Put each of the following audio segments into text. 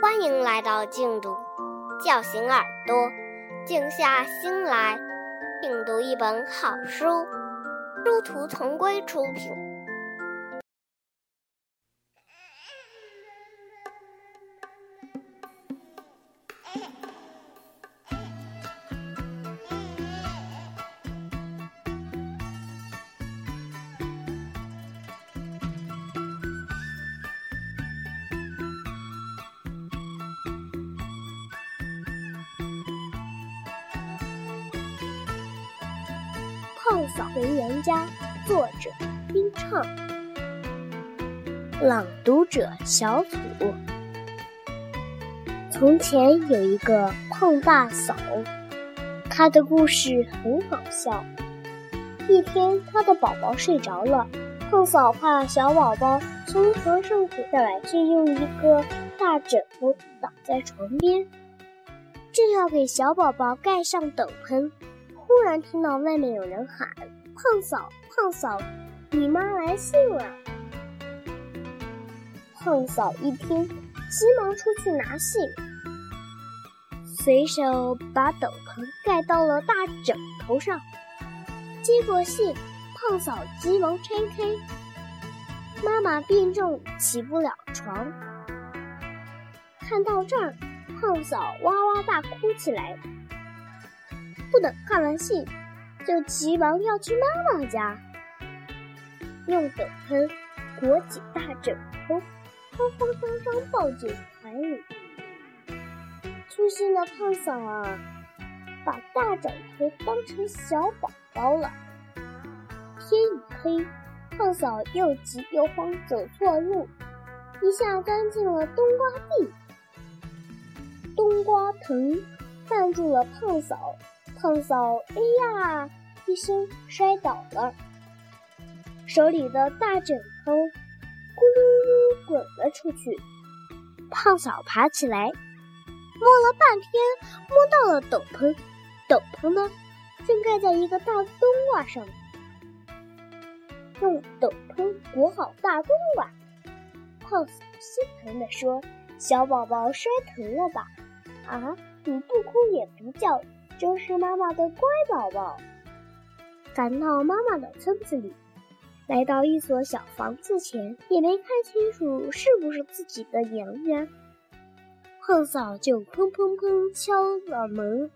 欢迎来到静读，叫醒耳朵，静下心来，品读一本好书。殊途同归出品。胖嫂回娘家，作者冰畅，朗读者小土。从前有一个胖大嫂，她的故事很搞笑。一天，她的宝宝睡着了，胖嫂怕小宝宝从床上滚下来，就用一个大枕头挡在床边，正要给小宝宝盖上斗篷。突然听到外面有人喊：“胖嫂，胖嫂，你妈来信了。”胖嫂一听，急忙出去拿信，随手把斗篷盖到了大枕头上。接过信，胖嫂急忙拆开，妈妈病重，起不了床。看到这儿，胖嫂哇哇大哭起来。不等看完信，就急忙要去妈妈家，用斗篷裹起大枕头，慌慌张张抱进怀里。粗心的胖嫂啊，把大枕头当成小宝宝了。天一黑，胖嫂又急又慌，走错路，一下钻进了冬瓜地。冬瓜藤绊住了胖嫂。胖嫂“哎呀”一声摔倒了，手里的大枕头咕噜噜滚了出去。胖嫂爬起来，摸了半天，摸到了斗篷，斗篷呢，正盖在一个大冬瓜上。用斗篷裹好大冬瓜，胖嫂心疼地说：“小宝宝摔疼了吧？啊，你不哭也不叫。”这是妈妈的乖宝宝。赶到妈妈的村子里，来到一所小房子前，也没看清楚是不是自己的娘家。胖嫂就砰砰砰敲了门。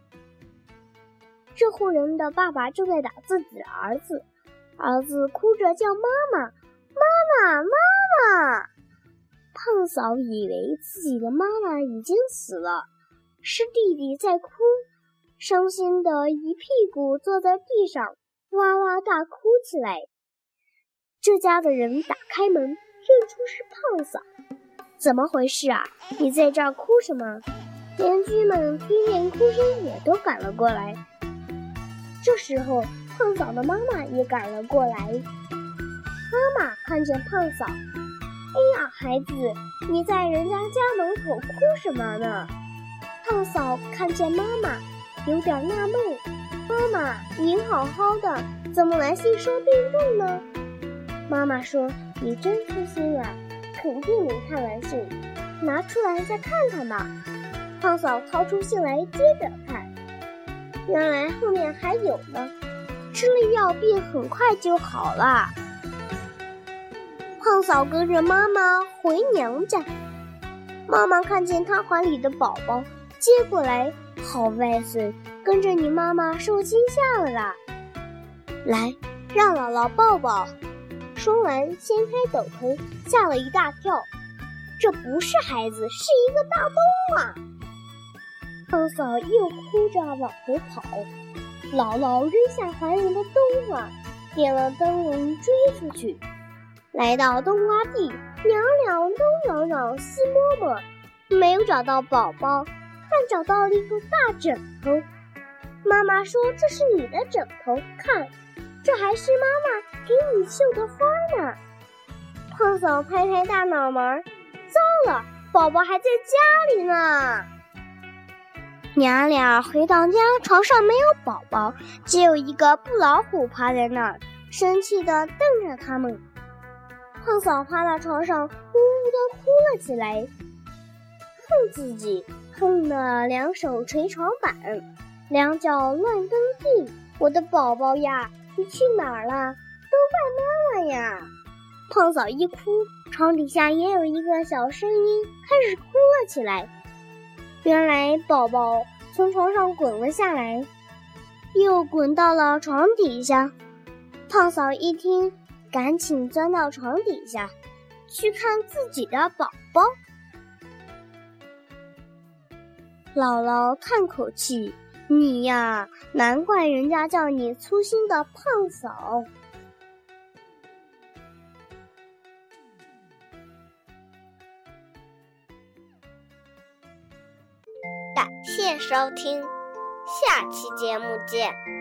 这户人的爸爸正在打自己的儿子，儿子哭着叫妈妈，妈妈，妈妈。胖嫂以为自己的妈妈已经死了，是弟弟在哭。伤心的一屁股坐在地上，哇哇大哭起来。这家的人打开门，认出是胖嫂。怎么回事啊？你在这儿哭什么？邻居们听见哭声，也都赶了过来。这时候，胖嫂的妈妈也赶了过来。妈妈看见胖嫂，哎呀，孩子，你在人家家门口哭什么呢？胖嫂看见妈妈。有点纳闷，妈妈，您好好的，怎么来信说病重呢？妈妈说：“你真粗心啊，肯定没看完信，拿出来再看看吧。”胖嫂掏出信来，接着看，原来后面还有呢。吃了药，病很快就好了。胖嫂跟着妈妈回娘家，妈妈看见她怀里的宝宝，接过来。好外孙，跟着你妈妈受惊吓了啦！来，让姥姥抱抱。说完，掀开斗篷，吓了一大跳。这不是孩子，是一个大冬啊！胖嫂又哭着往回跑。姥姥扔下怀里的冬瓜，点了灯笼追出去。来到冬瓜地，娘俩东找找，西摸摸，没有找到宝宝。但找到了一个大枕头，妈妈说：“这是你的枕头，看，这还是妈妈给你绣的花呢。”胖嫂拍拍大脑门：“糟了，宝宝还在家里呢。”娘俩回到家，床上没有宝宝，只有一个布老虎趴在那儿，生气地瞪着他们。胖嫂趴到床上，呜呜地哭了起来。恨自己，恨得两手捶床板，两脚乱蹬地。我的宝宝呀，你去哪儿了？都怪妈妈呀！胖嫂一哭，床底下也有一个小声音开始哭了起来。原来宝宝从床上滚了下来，又滚到了床底下。胖嫂一听，赶紧钻到床底下，去看自己的宝宝。姥姥叹口气：“你呀，难怪人家叫你粗心的胖嫂。”感谢收听，下期节目见。